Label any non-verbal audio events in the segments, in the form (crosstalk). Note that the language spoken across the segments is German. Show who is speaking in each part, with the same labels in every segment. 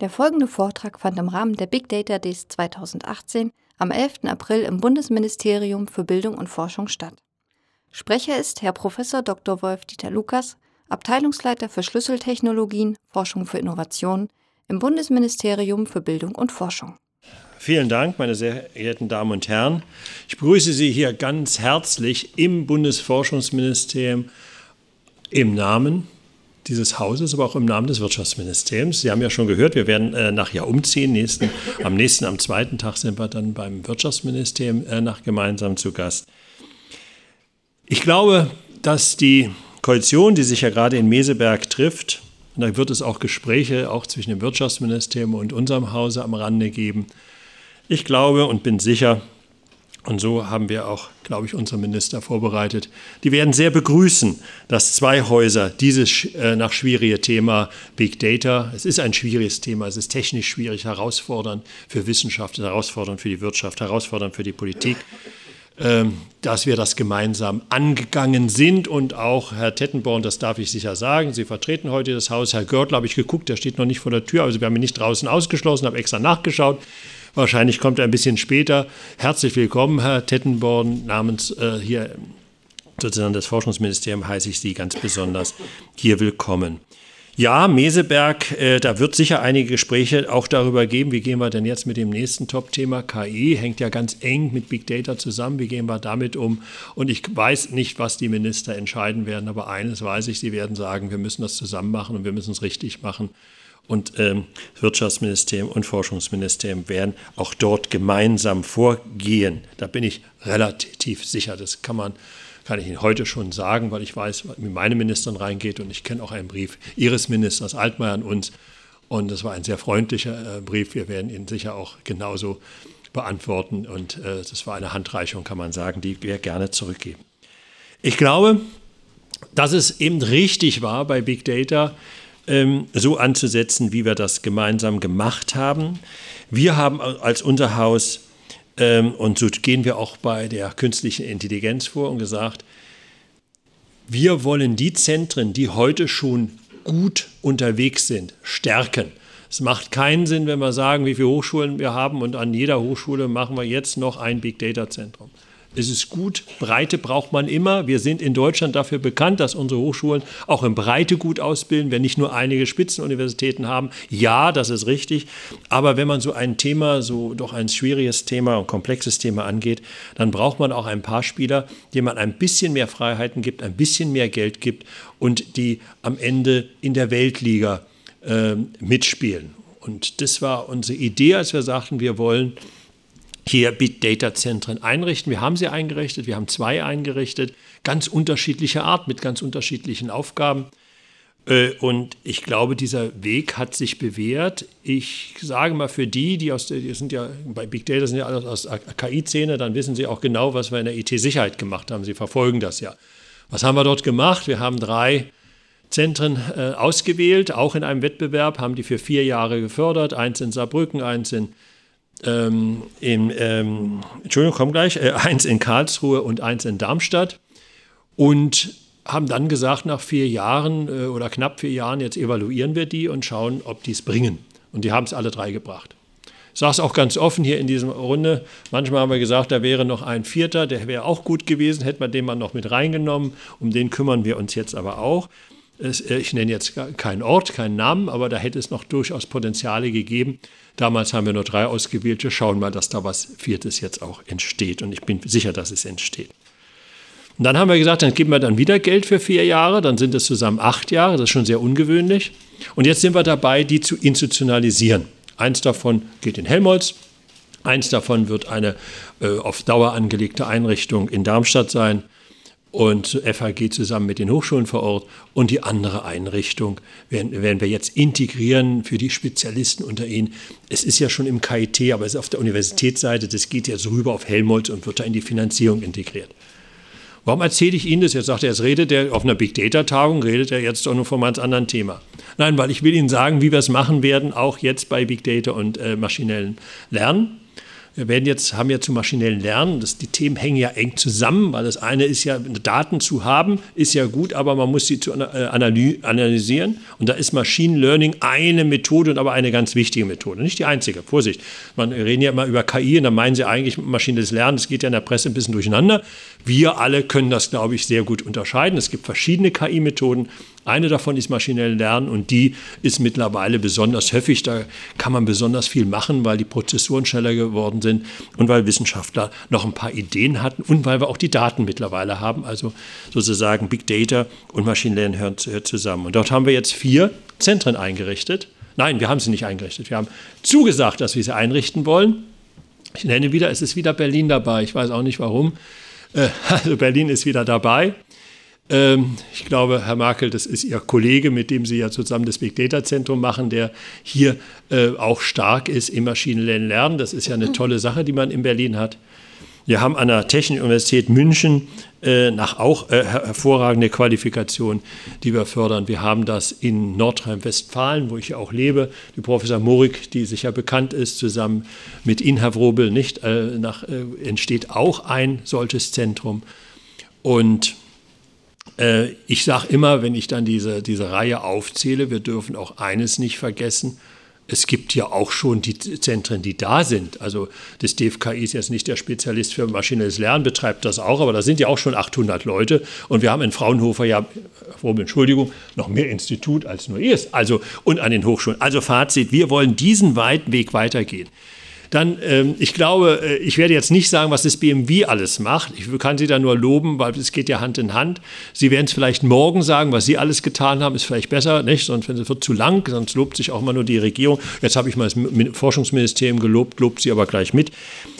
Speaker 1: Der folgende Vortrag fand im Rahmen der Big Data Days 2018 am 11. April im Bundesministerium für Bildung und Forschung statt. Sprecher ist Herr Prof. Dr. Wolf-Dieter Lukas, Abteilungsleiter für Schlüsseltechnologien, Forschung für Innovation im Bundesministerium für Bildung und Forschung.
Speaker 2: Vielen Dank, meine sehr geehrten Damen und Herren. Ich begrüße Sie hier ganz herzlich im Bundesforschungsministerium im Namen dieses Hauses, aber auch im Namen des Wirtschaftsministeriums. Sie haben ja schon gehört, wir werden äh, nachher umziehen. Nächsten, am nächsten, am zweiten Tag sind wir dann beim Wirtschaftsministerium äh, nach gemeinsam zu Gast. Ich glaube, dass die Koalition, die sich ja gerade in Meseberg trifft, und da wird es auch Gespräche auch zwischen dem Wirtschaftsministerium und unserem Hause am Rande geben. Ich glaube und bin sicher, und so haben wir auch, glaube ich, unsere Minister vorbereitet. Die werden sehr begrüßen, dass zwei Häuser dieses äh, nach schwierige Thema Big Data, es ist ein schwieriges Thema, es ist technisch schwierig, herausfordernd für Wissenschaft, herausfordernd für die Wirtschaft, herausfordernd für die Politik, ähm, dass wir das gemeinsam angegangen sind und auch Herr Tettenborn, das darf ich sicher sagen, Sie vertreten heute das Haus. Herr Görtler habe ich geguckt, der steht noch nicht vor der Tür, also wir haben ihn nicht draußen ausgeschlossen, habe extra nachgeschaut. Wahrscheinlich kommt er ein bisschen später. Herzlich willkommen, Herr Tettenborn. Namens äh, hier sozusagen des Forschungsministeriums heiße ich Sie ganz besonders hier willkommen. Ja, Meseberg, äh, da wird sicher einige Gespräche auch darüber geben, wie gehen wir denn jetzt mit dem nächsten Top-Thema KI, hängt ja ganz eng mit Big Data zusammen, wie gehen wir damit um? Und ich weiß nicht, was die Minister entscheiden werden, aber eines weiß ich, sie werden sagen, wir müssen das zusammen machen und wir müssen es richtig machen und ähm, Wirtschaftsministerium und Forschungsministerium werden auch dort gemeinsam vorgehen. Da bin ich relativ sicher. Das kann man kann ich Ihnen heute schon sagen, weil ich weiß, wie meine Ministerin reingeht und ich kenne auch einen Brief Ihres Ministers Altmaier an uns und das war ein sehr freundlicher äh, Brief. Wir werden ihn sicher auch genauso beantworten und äh, das war eine Handreichung, kann man sagen, die wir gerne zurückgeben. Ich glaube, dass es eben richtig war bei Big Data, ähm, so anzusetzen, wie wir das gemeinsam gemacht haben. Wir haben als unser Haus, ähm, und so gehen wir auch bei der künstlichen Intelligenz vor und gesagt, wir wollen die Zentren, die heute schon gut unterwegs sind, stärken. Es macht keinen Sinn, wenn wir sagen, wie viele Hochschulen wir haben und an jeder Hochschule machen wir jetzt noch ein Big Data Zentrum. Es ist gut, Breite braucht man immer. Wir sind in Deutschland dafür bekannt, dass unsere Hochschulen auch in Breite gut ausbilden, wenn nicht nur einige Spitzenuniversitäten haben. Ja, das ist richtig. Aber wenn man so ein Thema, so doch ein schwieriges Thema und komplexes Thema angeht, dann braucht man auch ein paar Spieler, denen man ein bisschen mehr Freiheiten gibt, ein bisschen mehr Geld gibt und die am Ende in der Weltliga äh, mitspielen. Und das war unsere Idee, als wir sagten, wir wollen hier Big Data Zentren einrichten. Wir haben sie eingerichtet, wir haben zwei eingerichtet, ganz unterschiedlicher Art, mit ganz unterschiedlichen Aufgaben. Äh, und ich glaube, dieser Weg hat sich bewährt. Ich sage mal für die, die aus der, die sind ja bei Big Data sind ja alle aus der KI-Szene, dann wissen sie auch genau, was wir in der IT-Sicherheit gemacht haben. Sie verfolgen das ja. Was haben wir dort gemacht? Wir haben drei Zentren äh, ausgewählt, auch in einem Wettbewerb, haben die für vier Jahre gefördert. Eins in Saarbrücken, eins in ähm, in, ähm, Entschuldigung, komm gleich, äh, eins in Karlsruhe und eins in Darmstadt und haben dann gesagt, nach vier Jahren äh, oder knapp vier Jahren, jetzt evaluieren wir die und schauen, ob die es bringen. Und die haben es alle drei gebracht. Ich sage es auch ganz offen hier in dieser Runde. Manchmal haben wir gesagt, da wäre noch ein Vierter, der wäre auch gut gewesen, hätten wir den mal noch mit reingenommen. Um den kümmern wir uns jetzt aber auch. Äh, ich nenne jetzt keinen Ort, keinen Namen, aber da hätte es noch durchaus Potenziale gegeben. Damals haben wir nur drei ausgewählt. Wir schauen mal, dass da was Viertes jetzt auch entsteht. Und ich bin sicher, dass es entsteht. Und dann haben wir gesagt, dann geben wir dann wieder Geld für vier Jahre. Dann sind es zusammen acht Jahre. Das ist schon sehr ungewöhnlich. Und jetzt sind wir dabei, die zu institutionalisieren. Eins davon geht in Helmholtz. Eins davon wird eine äh, auf Dauer angelegte Einrichtung in Darmstadt sein und FHG zusammen mit den Hochschulen vor Ort und die andere Einrichtung werden, werden wir jetzt integrieren für die Spezialisten unter ihnen. Es ist ja schon im KIT, aber es ist auf der Universitätsseite, das geht jetzt rüber auf Helmholtz und wird da in die Finanzierung integriert. Warum erzähle ich Ihnen das jetzt? Sagt er, jetzt redet er auf einer Big Data Tagung, redet er jetzt doch nur von einem ganz anderen Thema. Nein, weil ich will Ihnen sagen, wie wir es machen werden, auch jetzt bei Big Data und äh, maschinellem Lernen. Wir werden jetzt, haben ja zu maschinellen Lernen, das, die Themen hängen ja eng zusammen, weil das eine ist ja, Daten zu haben, ist ja gut, aber man muss sie zu äh, analysieren. Und da ist Machine Learning eine Methode und aber eine ganz wichtige Methode, nicht die einzige. Vorsicht, man reden ja immer über KI und dann meinen sie eigentlich maschinelles Lernen, das geht ja in der Presse ein bisschen durcheinander. Wir alle können das, glaube ich, sehr gut unterscheiden. Es gibt verschiedene KI-Methoden. Eine davon ist maschinell Lernen und die ist mittlerweile besonders häufig. Da kann man besonders viel machen, weil die Prozessoren schneller geworden sind und weil Wissenschaftler noch ein paar Ideen hatten und weil wir auch die Daten mittlerweile haben. Also sozusagen Big Data und Maschinell Lernen hören zusammen. Und dort haben wir jetzt vier Zentren eingerichtet. Nein, wir haben sie nicht eingerichtet. Wir haben zugesagt, dass wir sie einrichten wollen. Ich nenne wieder, es ist wieder Berlin dabei. Ich weiß auch nicht warum. Äh, (laughs) also Berlin ist wieder dabei. Ähm, ich glaube, Herr Merkel, das ist Ihr Kollege, mit dem Sie ja zusammen das Big Data Zentrum machen, der hier äh, auch stark ist im maschinellen Lernen. Das ist ja eine tolle Sache, die man in Berlin hat. Wir haben an der Technischen Universität München äh, nach auch äh, hervorragende Qualifikation, die wir fördern. Wir haben das in Nordrhein-Westfalen, wo ich ja auch lebe. Die Professor Morik, die sicher bekannt ist, zusammen mit Inha Wrobel, nicht, äh, nach, äh, entsteht auch ein solches Zentrum. Und äh, ich sage immer, wenn ich dann diese, diese Reihe aufzähle, wir dürfen auch eines nicht vergessen. Es gibt ja auch schon die Zentren, die da sind. Also das DFKI ist jetzt nicht der Spezialist für maschinelles Lernen, betreibt das auch, aber da sind ja auch schon 800 Leute. Und wir haben in Fraunhofer ja, Entschuldigung, noch mehr Institut als nur ES. Also und an den Hochschulen. Also Fazit, wir wollen diesen weiten Weg weitergehen dann, ähm, ich glaube, äh, ich werde jetzt nicht sagen, was das BMW alles macht. Ich kann Sie da nur loben, weil es geht ja Hand in Hand. Sie werden es vielleicht morgen sagen, was Sie alles getan haben, ist vielleicht besser, nicht? Sonst es wird zu lang, sonst lobt sich auch immer nur die Regierung. Jetzt habe ich mal das Forschungsministerium gelobt, lobt sie aber gleich mit.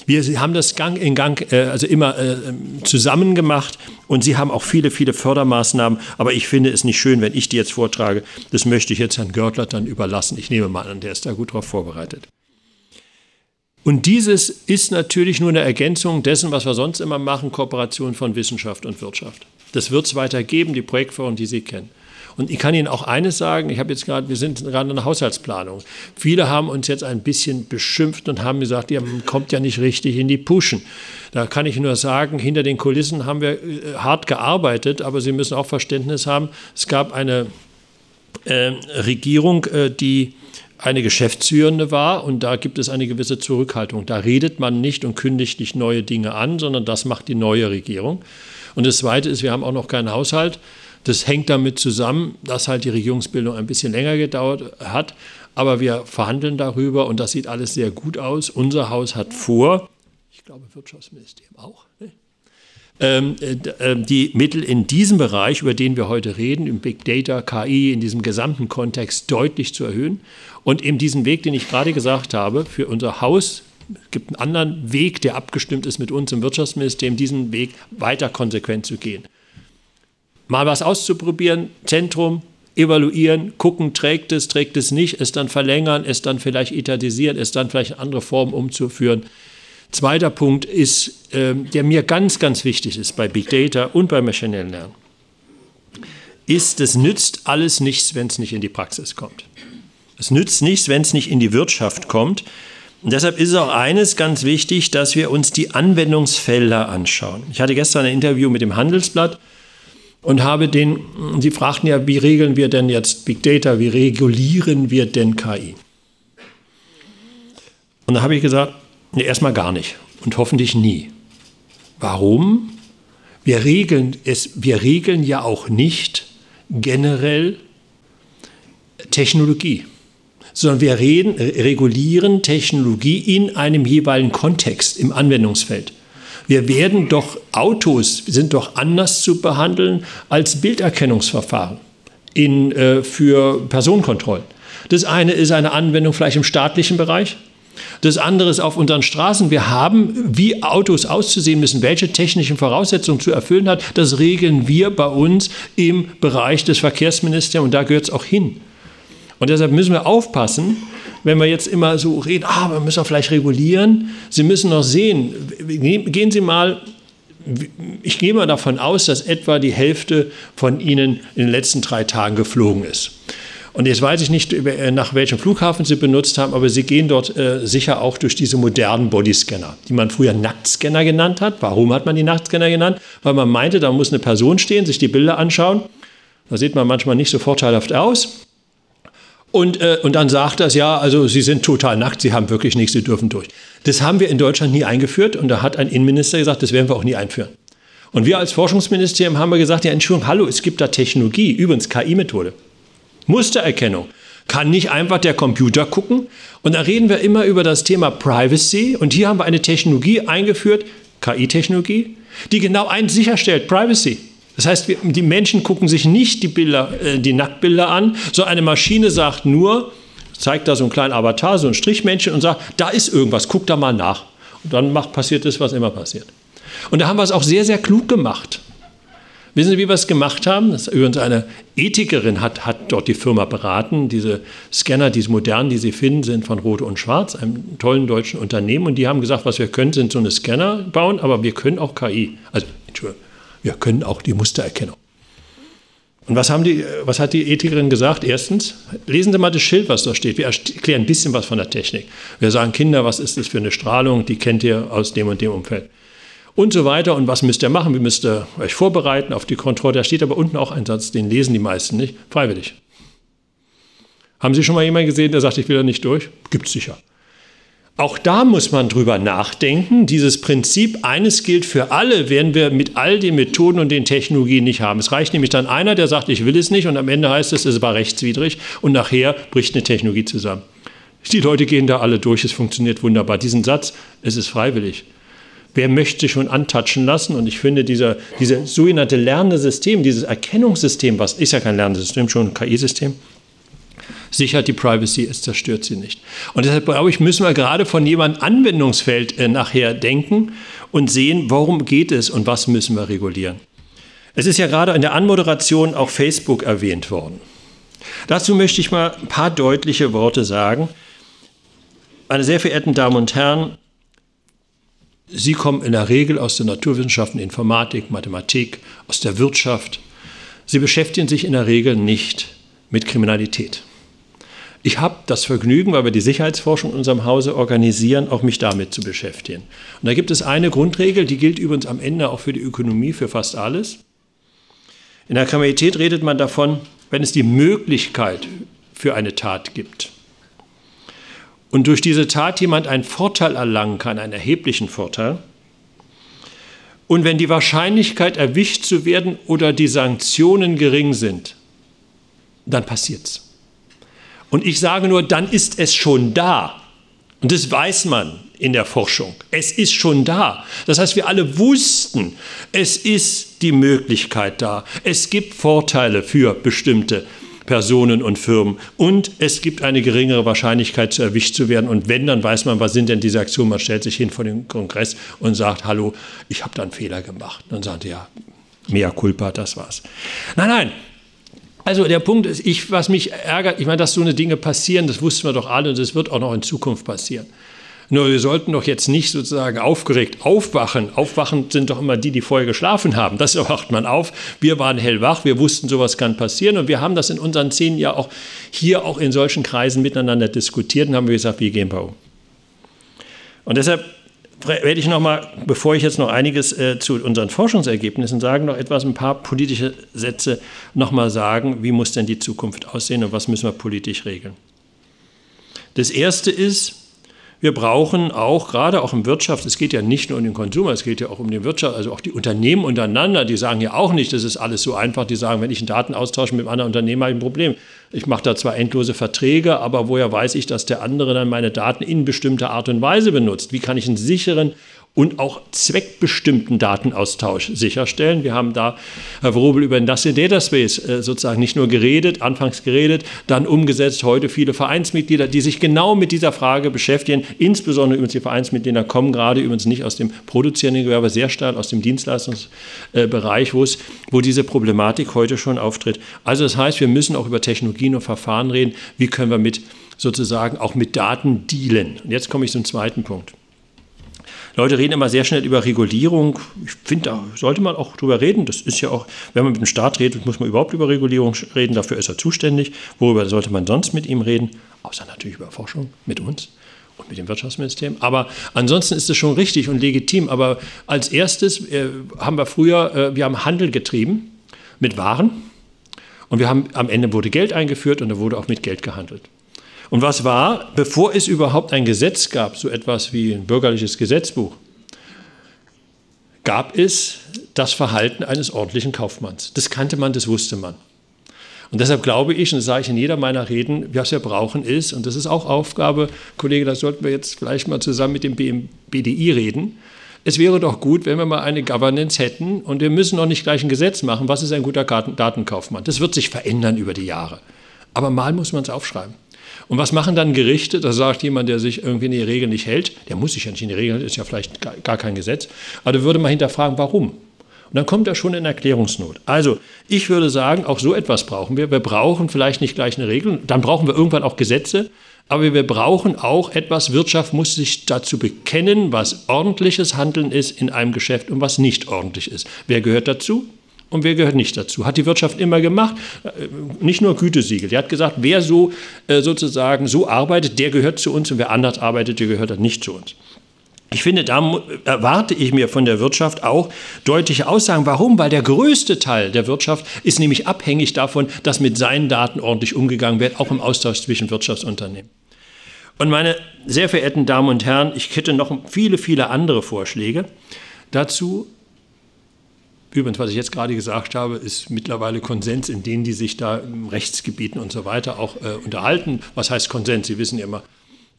Speaker 2: Wir haben das Gang in Gang, äh, also immer äh, zusammen gemacht und Sie haben auch viele, viele Fördermaßnahmen. Aber ich finde es nicht schön, wenn ich die jetzt vortrage. Das möchte ich jetzt Herrn Görtler dann überlassen. Ich nehme mal an, der ist da gut drauf vorbereitet. Und dieses ist natürlich nur eine Ergänzung dessen, was wir sonst immer machen, Kooperation von Wissenschaft und Wirtschaft. Das wird es weiter geben, die Projektform, die Sie kennen. Und ich kann Ihnen auch eines sagen, ich habe jetzt gerade, wir sind gerade in der Haushaltsplanung. Viele haben uns jetzt ein bisschen beschimpft und haben gesagt, ihr kommt ja nicht richtig in die Puschen. Da kann ich nur sagen, hinter den Kulissen haben wir äh, hart gearbeitet, aber Sie müssen auch Verständnis haben, es gab eine äh, Regierung, äh, die eine Geschäftsführende war und da gibt es eine gewisse Zurückhaltung. Da redet man nicht und kündigt nicht neue Dinge an, sondern das macht die neue Regierung. Und das Zweite ist, wir haben auch noch keinen Haushalt. Das hängt damit zusammen, dass halt die Regierungsbildung ein bisschen länger gedauert hat. Aber wir verhandeln darüber und das sieht alles sehr gut aus. Unser Haus hat vor, ich glaube Wirtschaftsministerium auch, ne? Ähm, äh, ähm, die Mittel in diesem Bereich, über den wir heute reden, im Big Data, KI, in diesem gesamten Kontext deutlich zu erhöhen. Und eben diesen Weg, den ich gerade gesagt habe, für unser Haus, gibt einen anderen Weg, der abgestimmt ist mit uns im Wirtschaftsministerium, diesen Weg weiter konsequent zu gehen. Mal was auszuprobieren, Zentrum, evaluieren, gucken, trägt es, trägt es nicht, es dann verlängern, es dann vielleicht etatisieren, es dann vielleicht in andere Formen umzuführen. Zweiter Punkt ist, äh, der mir ganz, ganz wichtig ist bei Big Data und bei Machine Lernen, ist, es nützt alles nichts, wenn es nicht in die Praxis kommt. Es nützt nichts, wenn es nicht in die Wirtschaft kommt. Und deshalb ist auch eines ganz wichtig, dass wir uns die Anwendungsfelder anschauen. Ich hatte gestern ein Interview mit dem Handelsblatt und habe den, sie fragten ja, wie regeln wir denn jetzt Big Data, wie regulieren wir denn KI? Und da habe ich gesagt, Nee, erstmal gar nicht und hoffentlich nie. Warum? Wir regeln, es, wir regeln ja auch nicht generell Technologie, sondern wir reden, regulieren Technologie in einem jeweiligen Kontext im Anwendungsfeld. Wir werden doch, Autos sind doch anders zu behandeln als Bilderkennungsverfahren in, äh, für Personenkontrollen. Das eine ist eine Anwendung vielleicht im staatlichen Bereich, das andere ist auf unseren Straßen. Wir haben, wie Autos auszusehen müssen, welche technischen Voraussetzungen zu erfüllen hat. Das regeln wir bei uns im Bereich des Verkehrsministeriums und da gehört es auch hin. Und deshalb müssen wir aufpassen, wenn wir jetzt immer so reden, ah, wir müssen vielleicht regulieren. Sie müssen noch sehen, gehen Sie mal ich gehe mal davon aus, dass etwa die Hälfte von Ihnen in den letzten drei Tagen geflogen ist. Und jetzt weiß ich nicht, äh, nach welchem Flughafen Sie benutzt haben, aber Sie gehen dort äh, sicher auch durch diese modernen Bodyscanner, die man früher Nacktscanner genannt hat. Warum hat man die Nacktscanner genannt? Weil man meinte, da muss eine Person stehen, sich die Bilder anschauen. Da sieht man manchmal nicht so vorteilhaft aus. Und, äh, und dann sagt das, ja, also Sie sind total nackt, Sie haben wirklich nichts, Sie dürfen durch. Das haben wir in Deutschland nie eingeführt und da hat ein Innenminister gesagt, das werden wir auch nie einführen. Und wir als Forschungsministerium haben wir gesagt, ja, Entschuldigung, hallo, es gibt da Technologie, übrigens KI-Methode. Mustererkennung. Kann nicht einfach der Computer gucken. Und da reden wir immer über das Thema Privacy. Und hier haben wir eine Technologie eingeführt, KI-Technologie, die genau eins sicherstellt, Privacy. Das heißt, die Menschen gucken sich nicht die Bilder, äh, die Nacktbilder an, sondern eine Maschine sagt nur, zeigt da so einen kleinen Avatar, so ein Strichmännchen und sagt, da ist irgendwas, guck da mal nach. Und dann macht, passiert das, was immer passiert. Und da haben wir es auch sehr, sehr klug gemacht. Wissen Sie, wie wir es gemacht haben? Das übrigens eine Ethikerin hat, hat dort die Firma beraten. Diese Scanner, diese modernen, die Sie finden, sind von Rot und Schwarz, einem tollen deutschen Unternehmen. Und die haben gesagt, was wir können, sind so eine Scanner bauen, aber wir können auch KI. Also, Entschuldigung, wir können auch die Mustererkennung. Und was, haben die, was hat die Ethikerin gesagt? Erstens, lesen Sie mal das Schild, was da steht. Wir erklären ein bisschen was von der Technik. Wir sagen, Kinder, was ist das für eine Strahlung? Die kennt ihr aus dem und dem Umfeld und so weiter. Und was müsst ihr machen? Wie müsst ihr euch vorbereiten auf die Kontrolle? Da steht aber unten auch ein Satz, den lesen die meisten nicht. Freiwillig. Haben Sie schon mal jemanden gesehen, der sagt, ich will da nicht durch? Gibt es sicher. Auch da muss man drüber nachdenken. Dieses Prinzip, eines gilt für alle, werden wir mit all den Methoden und den Technologien nicht haben. Es reicht nämlich dann einer, der sagt, ich will es nicht, und am Ende heißt es, es war rechtswidrig, und nachher bricht eine Technologie zusammen. Die Leute gehen da alle durch, es funktioniert wunderbar. Diesen Satz, es ist freiwillig, Wer möchte schon antatschen lassen? Und ich finde, dieser, dieses sogenannte lernende System, dieses Erkennungssystem, was ist ja kein lernendes System, schon ein KI-System, sichert die Privacy, es zerstört sie nicht. Und deshalb glaube ich, müssen wir gerade von jemandem Anwendungsfeld äh, nachher denken und sehen, worum geht es und was müssen wir regulieren. Es ist ja gerade in der Anmoderation auch Facebook erwähnt worden. Dazu möchte ich mal ein paar deutliche Worte sagen. Meine sehr verehrten Damen und Herren, Sie kommen in der Regel aus den Naturwissenschaften, Informatik, Mathematik, aus der Wirtschaft. Sie beschäftigen sich in der Regel nicht mit Kriminalität. Ich habe das Vergnügen, weil wir die Sicherheitsforschung in unserem Hause organisieren, auch mich damit zu beschäftigen. Und da gibt es eine Grundregel, die gilt übrigens am Ende auch für die Ökonomie, für fast alles. In der Kriminalität redet man davon, wenn es die Möglichkeit für eine Tat gibt, und durch diese Tat jemand einen Vorteil erlangen kann, einen erheblichen Vorteil, und wenn die Wahrscheinlichkeit erwischt zu werden oder die Sanktionen gering sind, dann passiert's. Und ich sage nur, dann ist es schon da. Und das weiß man in der Forschung. Es ist schon da. Das heißt, wir alle wussten, es ist die Möglichkeit da. Es gibt Vorteile für bestimmte Personen und Firmen. Und es gibt eine geringere Wahrscheinlichkeit, zu erwischt zu werden. Und wenn, dann weiß man, was sind denn diese Aktionen. Man stellt sich hin vor den Kongress und sagt, hallo, ich habe da einen Fehler gemacht. Dann sagt er, ja, mea culpa, das war's. Nein, nein, also der Punkt ist, ich, was mich ärgert, ich meine, dass so eine Dinge passieren, das wussten wir doch alle und das wird auch noch in Zukunft passieren. Nur wir sollten doch jetzt nicht sozusagen aufgeregt aufwachen. Aufwachend sind doch immer die, die vorher geschlafen haben. Das (laughs) wacht man auf. Wir waren hellwach, wir wussten, sowas kann passieren. Und wir haben das in unseren zehn Jahren auch hier auch in solchen Kreisen miteinander diskutiert und haben gesagt, wie gehen wir um. Und deshalb werde ich noch mal, bevor ich jetzt noch einiges äh, zu unseren Forschungsergebnissen sage, noch etwas, ein paar politische Sätze noch mal sagen, wie muss denn die Zukunft aussehen und was müssen wir politisch regeln. Das erste ist, wir brauchen auch, gerade auch in Wirtschaft, es geht ja nicht nur um den Konsum, es geht ja auch um die Wirtschaft, also auch die Unternehmen untereinander, die sagen ja auch nicht, das ist alles so einfach. Die sagen, wenn ich einen Datenaustausch mit einem anderen Unternehmen habe, ich ein Problem. Ich mache da zwar endlose Verträge, aber woher weiß ich, dass der andere dann meine Daten in bestimmter Art und Weise benutzt? Wie kann ich einen sicheren und auch zweckbestimmten Datenaustausch sicherstellen. Wir haben da, Herr Wrobel, über den Industrial Data Space äh, sozusagen nicht nur geredet, anfangs geredet, dann umgesetzt, heute viele Vereinsmitglieder, die sich genau mit dieser Frage beschäftigen. Insbesondere übrigens die Vereinsmitglieder kommen gerade übrigens nicht aus dem produzierenden Gewerbe, sehr stark aus dem Dienstleistungsbereich, wo, es, wo diese Problematik heute schon auftritt. Also das heißt, wir müssen auch über Technologien und Verfahren reden. Wie können wir mit sozusagen auch mit Daten dealen? Und jetzt komme ich zum zweiten Punkt. Leute reden immer sehr schnell über Regulierung. Ich finde, da sollte man auch drüber reden. Das ist ja auch, wenn man mit dem Staat redet, muss man überhaupt über Regulierung reden. Dafür ist er zuständig. Worüber sollte man sonst mit ihm reden? Außer natürlich über Forschung mit uns und mit dem Wirtschaftsministerium. Aber ansonsten ist es schon richtig und legitim. Aber als erstes äh, haben wir früher, äh, wir haben Handel getrieben mit Waren. Und wir haben, am Ende wurde Geld eingeführt und da wurde auch mit Geld gehandelt. Und was war, bevor es überhaupt ein Gesetz gab, so etwas wie ein bürgerliches Gesetzbuch, gab es das Verhalten eines ordentlichen Kaufmanns. Das kannte man, das wusste man. Und deshalb glaube ich, und das sage ich in jeder meiner Reden, was wir brauchen ist, und das ist auch Aufgabe, Kollege, da sollten wir jetzt vielleicht mal zusammen mit dem BDI reden, es wäre doch gut, wenn wir mal eine Governance hätten und wir müssen noch nicht gleich ein Gesetz machen, was ist ein guter Datenkaufmann. Das wird sich verändern über die Jahre. Aber mal muss man es aufschreiben. Und was machen dann Gerichte? Da sagt jemand, der sich irgendwie in die Regel nicht hält, der muss sich ja nicht in die Regel halten, ist ja vielleicht gar, gar kein Gesetz, aber da würde man hinterfragen, warum? Und dann kommt er schon in Erklärungsnot. Also ich würde sagen, auch so etwas brauchen wir. Wir brauchen vielleicht nicht gleich eine Regel, dann brauchen wir irgendwann auch Gesetze, aber wir brauchen auch etwas, Wirtschaft muss sich dazu bekennen, was ordentliches Handeln ist in einem Geschäft und was nicht ordentlich ist. Wer gehört dazu? Und wer gehört nicht dazu. Hat die Wirtschaft immer gemacht, äh, nicht nur Gütesiegel. Die hat gesagt, wer so äh, sozusagen so arbeitet, der gehört zu uns und wer anders arbeitet, der gehört dann nicht zu uns. Ich finde, da erwarte ich mir von der Wirtschaft auch deutliche Aussagen. Warum? Weil der größte Teil der Wirtschaft ist nämlich abhängig davon, dass mit seinen Daten ordentlich umgegangen wird, auch im Austausch zwischen Wirtschaftsunternehmen. Und meine sehr verehrten Damen und Herren, ich hätte noch viele, viele andere Vorschläge dazu. Übrigens, was ich jetzt gerade gesagt habe, ist mittlerweile Konsens, in denen die sich da im Rechtsgebieten und so weiter auch äh, unterhalten. Was heißt Konsens? Sie wissen ja immer,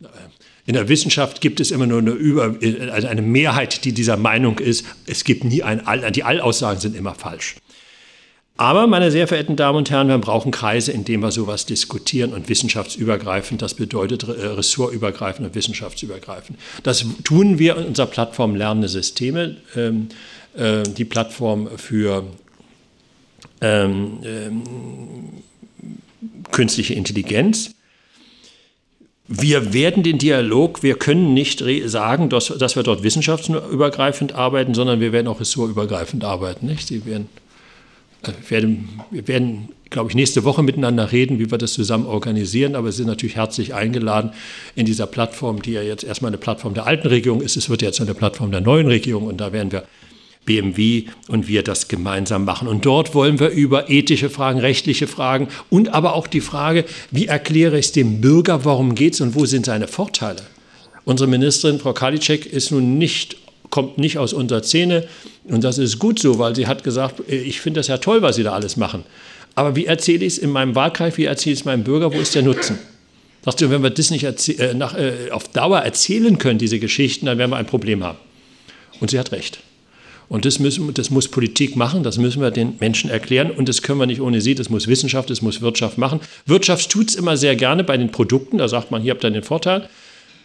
Speaker 2: äh, in der Wissenschaft gibt es immer nur eine, Über, also eine Mehrheit, die dieser Meinung ist. Es gibt nie ein All, die Allaussagen sind immer falsch. Aber, meine sehr verehrten Damen und Herren, wir brauchen Kreise, in denen wir sowas diskutieren und wissenschaftsübergreifend, das bedeutet äh, ressortübergreifend und wissenschaftsübergreifend. Das tun wir in unserer Plattform Lernende Systeme. Ähm, äh, die Plattform für ähm, ähm, künstliche Intelligenz. Wir werden den Dialog, wir können nicht sagen, dass, dass, wir dort wissenschaftsübergreifend arbeiten, sondern wir werden auch ressortübergreifend arbeiten. Nicht? Sie werden, werden, wir werden, glaube ich, nächste Woche miteinander reden, wie wir das zusammen organisieren, aber Sie sind natürlich herzlich eingeladen in dieser Plattform, die ja jetzt erstmal eine Plattform der alten Regierung ist. Es wird jetzt eine Plattform der neuen Regierung und da werden wir BMW und wir das gemeinsam machen. Und dort wollen wir über ethische Fragen, rechtliche Fragen und aber auch die Frage, wie erkläre ich es dem Bürger, warum geht es und wo sind seine Vorteile? Unsere Ministerin, Frau Karliczek, ist nun nicht kommt nicht aus unserer Szene und das ist gut so, weil sie hat gesagt, äh, ich finde das ja toll, was Sie da alles machen. Aber wie erzähle ich es in meinem Wahlkreis, wie erzähle ich es meinem Bürger, wo ist der Nutzen? Sagst du, wenn wir das nicht äh, nach, äh, auf Dauer erzählen können, diese Geschichten, dann werden wir ein Problem haben. Und sie hat recht. Und das, müssen, das muss Politik machen, das müssen wir den Menschen erklären und das können wir nicht ohne sie, das muss Wissenschaft, das muss Wirtschaft machen. Wirtschaft tut es immer sehr gerne bei den Produkten, da sagt man, hier habt ihr den Vorteil.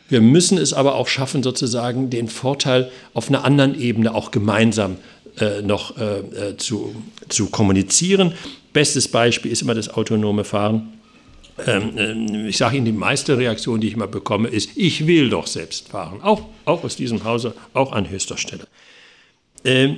Speaker 2: Wir müssen es aber auch schaffen, sozusagen den Vorteil auf einer anderen Ebene auch gemeinsam äh, noch äh, äh zu, zu kommunizieren. Bestes Beispiel ist immer das autonome Fahren. Ähm, äh, ich sage Ihnen, die meiste Reaktion, die ich immer bekomme, ist, ich will doch selbst fahren. Auch, auch aus diesem Hause, auch an höchster Stelle. Ähm,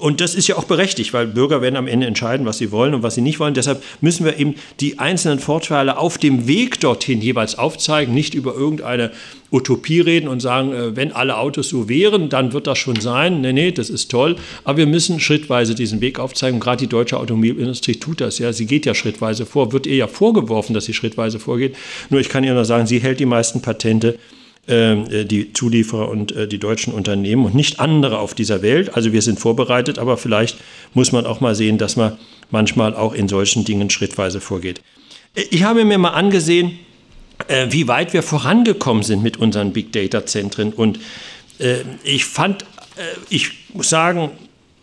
Speaker 2: und das ist ja auch berechtigt, weil Bürger werden am Ende entscheiden, was sie wollen und was sie nicht wollen. Deshalb müssen wir eben die einzelnen Vorteile auf dem Weg dorthin jeweils aufzeigen, nicht über irgendeine Utopie reden und sagen, äh, wenn alle Autos so wären, dann wird das schon sein. Nee, nee, das ist toll. Aber wir müssen schrittweise diesen Weg aufzeigen. Gerade die deutsche Automobilindustrie tut das ja. Sie geht ja schrittweise vor. Wird ihr ja vorgeworfen, dass sie schrittweise vorgeht. Nur ich kann Ihnen nur sagen, sie hält die meisten Patente äh, die Zulieferer und äh, die deutschen Unternehmen und nicht andere auf dieser Welt. Also wir sind vorbereitet, aber vielleicht muss man auch mal sehen, dass man manchmal auch in solchen Dingen schrittweise vorgeht. Ich habe mir mal angesehen, äh, wie weit wir vorangekommen sind mit unseren Big Data Zentren und ich fand, ich muss sagen,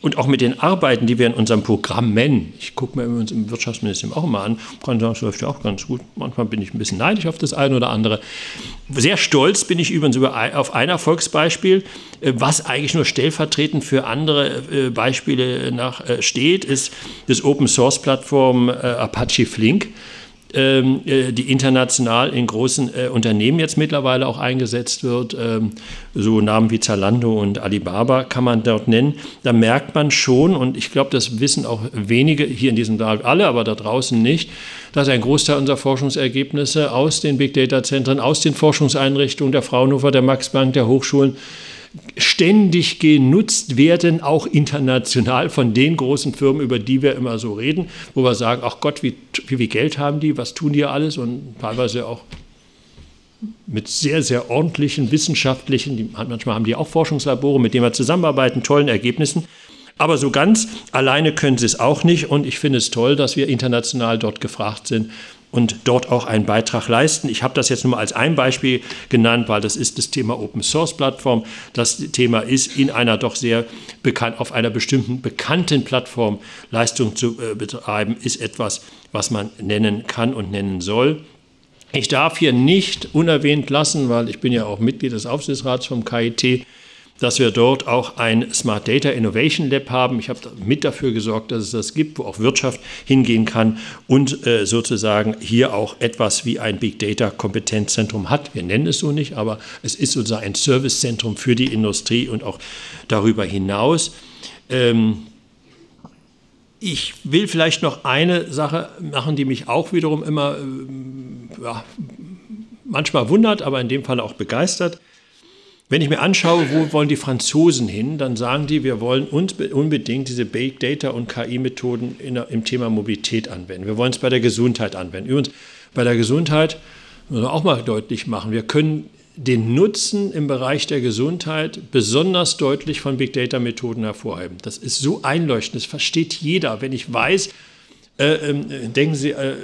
Speaker 2: und auch mit den Arbeiten, die wir in unserem Programm nennen. Ich gucke mir uns im Wirtschaftsministerium auch immer an, kann sagen, es läuft ja auch ganz gut. Manchmal bin ich ein bisschen neidisch auf das eine oder andere. Sehr stolz bin ich übrigens auf ein Erfolgsbeispiel, äh, was eigentlich nur stellvertretend für andere äh, Beispiele nach, äh, steht, ist das Open Source Plattform Apache Flink ähm, äh, die international in großen äh, Unternehmen jetzt mittlerweile auch eingesetzt wird. Ähm, so Namen wie Zalando und Alibaba kann man dort nennen. Da merkt man schon, und ich glaube, das wissen auch wenige hier in diesem Saal alle, aber da draußen nicht, dass ein Großteil unserer Forschungsergebnisse aus den Big Data Zentren, aus den Forschungseinrichtungen der Fraunhofer, der Max Planck, der Hochschulen ständig genutzt werden, auch international von den großen Firmen, über die wir immer so reden, wo wir sagen, ach Gott, wie, wie viel Geld haben die, was tun die alles und teilweise auch mit sehr, sehr ordentlichen wissenschaftlichen, die, manchmal haben die auch Forschungslabore, mit denen wir zusammenarbeiten, tollen Ergebnissen. Aber so ganz alleine können sie es auch nicht und ich finde es toll, dass wir international dort gefragt sind und dort auch einen Beitrag leisten. Ich habe das jetzt nur mal als ein Beispiel genannt, weil das ist das Thema Open Source Plattform. Das Thema ist in einer doch sehr bekannt, auf einer bestimmten bekannten Plattform Leistung zu äh, betreiben, ist etwas, was man nennen kann und nennen soll. Ich darf hier nicht unerwähnt lassen, weil ich bin ja auch Mitglied des Aufsichtsrats vom KIT, dass wir dort auch ein Smart Data Innovation Lab haben. Ich habe mit dafür gesorgt, dass es das gibt, wo auch Wirtschaft hingehen kann und äh, sozusagen hier auch etwas wie ein Big Data Kompetenzzentrum hat. Wir nennen es so nicht, aber es ist sozusagen ein Servicezentrum für die Industrie und auch darüber hinaus. Ähm, ich will vielleicht noch eine Sache machen, die mich auch wiederum immer äh, ja, manchmal wundert, aber in dem Fall auch begeistert. Wenn ich mir anschaue, wo wollen die Franzosen hin, dann sagen die, wir wollen unbedingt diese Big Data und KI-Methoden im Thema Mobilität anwenden. Wir wollen es bei der Gesundheit anwenden. Übrigens, bei der Gesundheit müssen wir auch mal deutlich machen, wir können den Nutzen im Bereich der Gesundheit besonders deutlich von Big Data-Methoden hervorheben. Das ist so einleuchtend, das versteht jeder. Wenn ich weiß, äh, ähm, denken Sie, äh,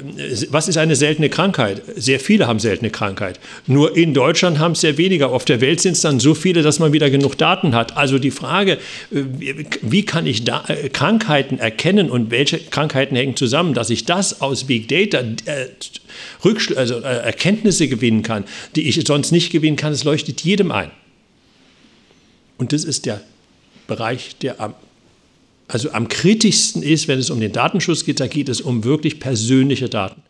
Speaker 2: was ist eine seltene Krankheit? Sehr viele haben seltene Krankheit. Nur in Deutschland haben es sehr weniger. Auf der Welt sind es dann so viele, dass man wieder genug Daten hat. Also die Frage, äh, wie kann ich da, äh, Krankheiten erkennen und welche Krankheiten hängen zusammen, dass ich das aus Big Data äh, also, äh, Erkenntnisse gewinnen kann, die ich sonst nicht gewinnen kann, es leuchtet jedem ein. Und das ist der Bereich, der am also am kritischsten ist, wenn es um den Datenschutz geht, da geht es um wirklich persönliche Daten.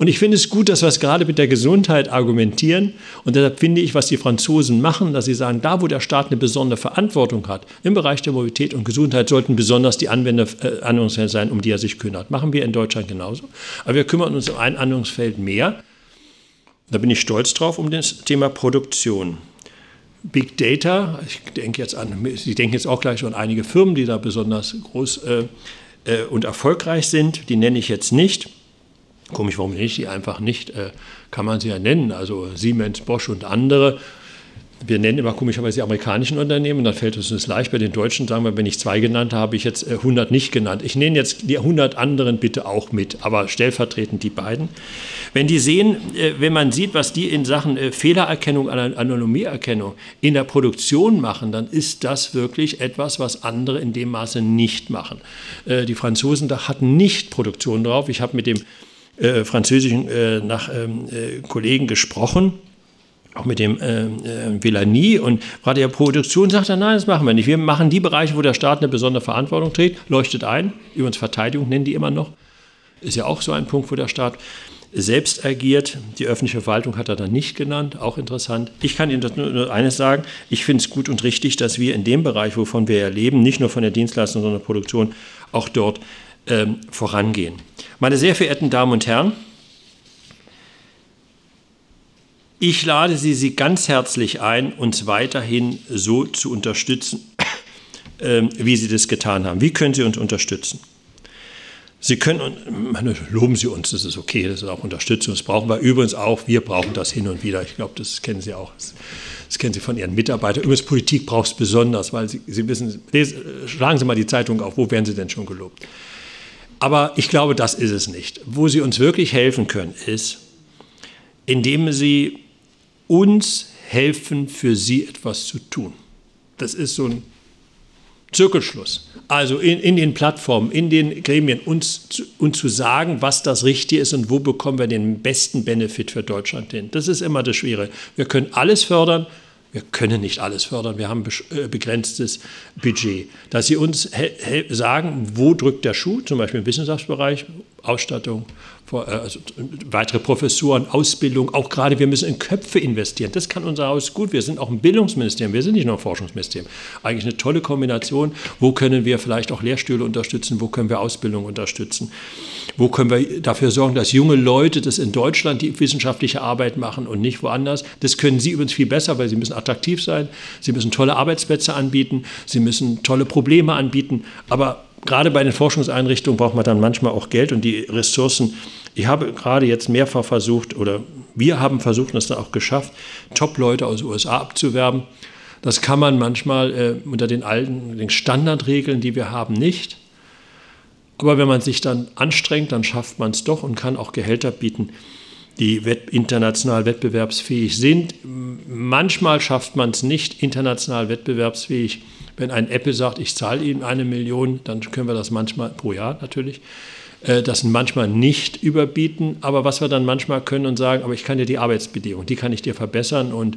Speaker 2: Und ich finde es gut, dass wir es gerade mit der Gesundheit argumentieren. Und deshalb finde ich, was die Franzosen machen, dass sie sagen, da wo der Staat eine besondere Verantwortung hat, im Bereich der Mobilität und Gesundheit, sollten besonders die Anwender, äh, Anwendungsfälle sein, um die er sich kümmert. Machen wir in Deutschland genauso. Aber wir kümmern uns um ein Anwendungsfeld mehr. Da bin ich stolz drauf, um das Thema Produktion. Big Data, ich denke jetzt an, Sie denken jetzt auch gleich an einige Firmen, die da besonders groß äh, äh, und erfolgreich sind. Die nenne ich jetzt nicht. Komisch, warum nicht? Die einfach nicht, äh, kann man sie ja nennen. Also Siemens, Bosch und andere wir nennen immer komischerweise die amerikanischen Unternehmen, dann fällt es uns leicht. Bei den Deutschen sagen wir, wenn ich zwei genannt habe, habe ich jetzt 100 äh, nicht genannt. Ich nenne jetzt die 100 anderen bitte auch mit, aber stellvertretend die beiden. Wenn die sehen, äh, wenn man sieht, was die in Sachen äh, Fehlererkennung, Anomalieerkennung in der Produktion machen, dann ist das wirklich etwas, was andere in dem Maße nicht machen. Die Franzosen da hatten nicht Produktion drauf. Ich habe mit dem französischen nach, ähm, Kollegen gesprochen auch mit dem äh, äh, und gerade der Produktion sagt er, nein, das machen wir nicht. Wir machen die Bereiche, wo der Staat eine besondere Verantwortung trägt, leuchtet ein. Übrigens Verteidigung nennen die immer noch. Ist ja auch so ein Punkt, wo der Staat selbst agiert. Die öffentliche Verwaltung hat er dann nicht genannt, auch interessant. Ich kann Ihnen nur eines sagen, ich finde es gut und richtig, dass wir in dem Bereich, wovon wir ja leben, nicht nur von der Dienstleistung, sondern der Produktion, auch dort ähm, vorangehen. Meine sehr verehrten Damen und Herren, Ich lade Sie, Sie ganz herzlich ein, uns weiterhin so zu unterstützen, (coughs) äh, wie Sie das getan haben. Wie können Sie uns unterstützen? Sie können, meine, loben Sie uns, das ist okay, das ist auch Unterstützung, das brauchen wir übrigens auch, wir brauchen das hin und wieder, ich glaube, das kennen Sie auch, das kennen Sie von Ihren Mitarbeitern. Übrigens, Politik braucht es besonders, weil Sie, Sie wissen, lesen, schlagen Sie mal die Zeitung auf, wo werden Sie denn schon gelobt? Aber ich glaube, das ist es nicht. Wo Sie uns wirklich helfen können, ist, indem Sie uns helfen, für sie etwas zu tun. Das ist so ein Zirkelschluss. Also in, in den Plattformen, in den Gremien uns, uns zu sagen, was das Richtige ist und wo bekommen wir den besten Benefit für Deutschland hin. Das ist immer das Schwere. Wir können alles fördern, wir können nicht alles fördern, wir haben äh, begrenztes Budget. Dass Sie uns sagen, wo drückt der Schuh, zum Beispiel im Wissenschaftsbereich, Ausstattung, äh, also weitere Professuren, Ausbildung, auch gerade wir müssen in Köpfe investieren. Das kann unser Haus gut. Wir sind auch ein Bildungsministerium, wir sind nicht nur ein Forschungsministerium. Eigentlich eine tolle Kombination. Wo können wir vielleicht auch Lehrstühle unterstützen? Wo können wir Ausbildung unterstützen? Wo können wir dafür sorgen, dass junge Leute das in Deutschland die wissenschaftliche Arbeit machen und nicht woanders? Das können Sie übrigens viel besser, weil Sie müssen attraktiv sein. Sie müssen tolle Arbeitsplätze anbieten. Sie müssen tolle Probleme anbieten. Aber gerade bei den Forschungseinrichtungen braucht man dann manchmal auch Geld und die Ressourcen. Ich habe gerade jetzt mehrfach versucht, oder wir haben versucht es dann auch geschafft, Top-Leute aus den USA abzuwerben. Das kann man manchmal äh, unter den alten den Standardregeln, die wir haben, nicht. Aber wenn man sich dann anstrengt, dann schafft man es doch und kann auch Gehälter bieten, die international wettbewerbsfähig sind. Manchmal schafft man es nicht international wettbewerbsfähig wenn ein Apple sagt, ich zahle Ihnen eine Million, dann können wir das manchmal pro Jahr natürlich, äh, das manchmal nicht überbieten. Aber was wir dann manchmal können und sagen, aber ich kann dir die Arbeitsbedingungen, die kann ich dir verbessern und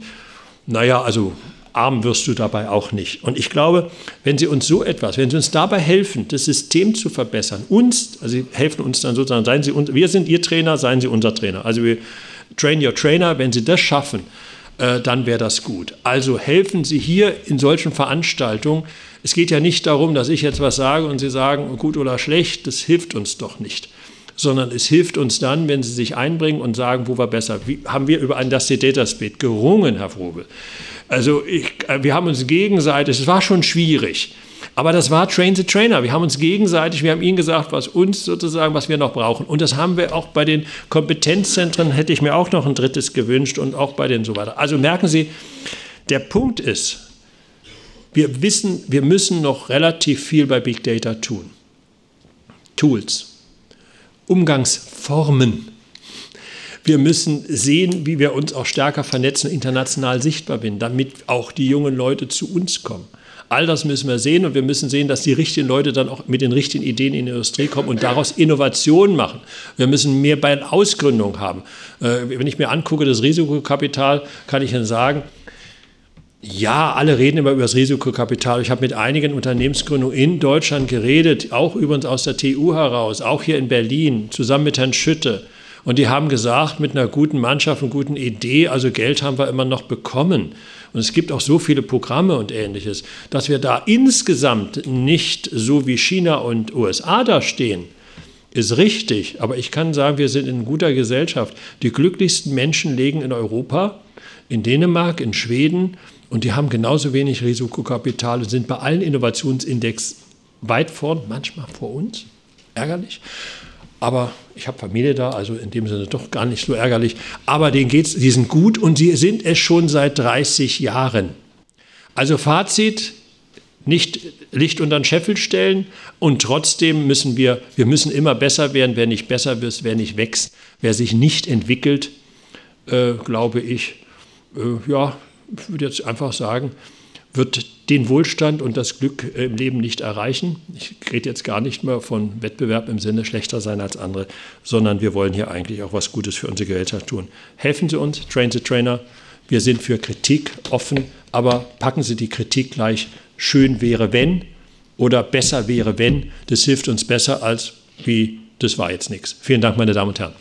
Speaker 2: naja, also arm wirst du dabei auch nicht. Und ich glaube, wenn Sie uns so etwas, wenn Sie uns dabei helfen, das System zu verbessern, uns, also Sie helfen uns dann sozusagen, seien Sie, wir sind Ihr Trainer, seien Sie unser Trainer. Also wir train your trainer, wenn Sie das schaffen, äh, dann wäre das gut. Also helfen Sie hier in solchen Veranstaltungen. Es geht ja nicht darum, dass ich jetzt was sage und Sie sagen, gut oder schlecht, das hilft uns doch nicht. Sondern es hilft uns dann, wenn Sie sich einbringen und sagen, wo war besser. Wie, haben wir über ein Das Data Speed gerungen, Herr Frobel? Also ich, äh, wir haben uns gegenseitig, es war schon schwierig. Aber das war Train the Trainer. Wir haben uns gegenseitig, wir haben ihnen gesagt, was uns sozusagen, was wir noch brauchen. Und das haben wir auch bei den Kompetenzzentren, hätte ich mir auch noch ein drittes gewünscht und auch bei den so weiter. Also merken Sie, der Punkt ist, wir wissen, wir müssen noch relativ viel bei Big Data tun. Tools, Umgangsformen. Wir müssen sehen, wie wir uns auch stärker vernetzen, international sichtbar sind, damit auch die jungen Leute zu uns kommen. All das müssen wir sehen und wir müssen sehen, dass die richtigen Leute dann auch mit den richtigen Ideen in die Industrie kommen und daraus Innovationen machen. Wir müssen mehr bei Ausgründung haben. Äh, wenn ich mir angucke, das Risikokapital, kann ich Ihnen sagen, ja, alle reden immer über das Risikokapital. Ich habe mit einigen Unternehmensgründungen in Deutschland geredet, auch übrigens aus der TU heraus, auch hier in Berlin, zusammen mit Herrn Schütte. Und die haben gesagt, mit einer guten Mannschaft und guten Idee, also Geld haben wir immer noch bekommen. Und es gibt auch so viele Programme und ähnliches, dass wir da insgesamt nicht so wie China und USA da stehen, ist richtig. Aber ich kann sagen, wir sind in guter Gesellschaft. Die glücklichsten Menschen legen in Europa, in Dänemark, in Schweden und die haben genauso wenig Risikokapital und sind bei allen Innovationsindex weit vorn, manchmal vor uns. Ärgerlich. Aber ich habe Familie da, also in dem Sinne doch gar nicht so ärgerlich. Aber denen geht's, die sind gut und sie sind es schon seit 30 Jahren. Also Fazit, nicht Licht unter den Scheffel stellen und trotzdem müssen wir, wir müssen immer besser werden. Wer nicht besser wird, wer nicht wächst, wer sich nicht entwickelt, äh, glaube ich, äh, ja, ich würde jetzt einfach sagen, wird den Wohlstand und das Glück im Leben nicht erreichen. Ich rede jetzt gar nicht mehr von Wettbewerb im Sinne schlechter sein als andere, sondern wir wollen hier eigentlich auch was Gutes für unsere Gesellschaft tun. Helfen Sie uns, Train the Trainer. Wir sind für Kritik offen, aber packen Sie die Kritik gleich schön wäre wenn oder besser wäre wenn. Das hilft uns besser als wie das war jetzt nichts. Vielen Dank, meine Damen und Herren.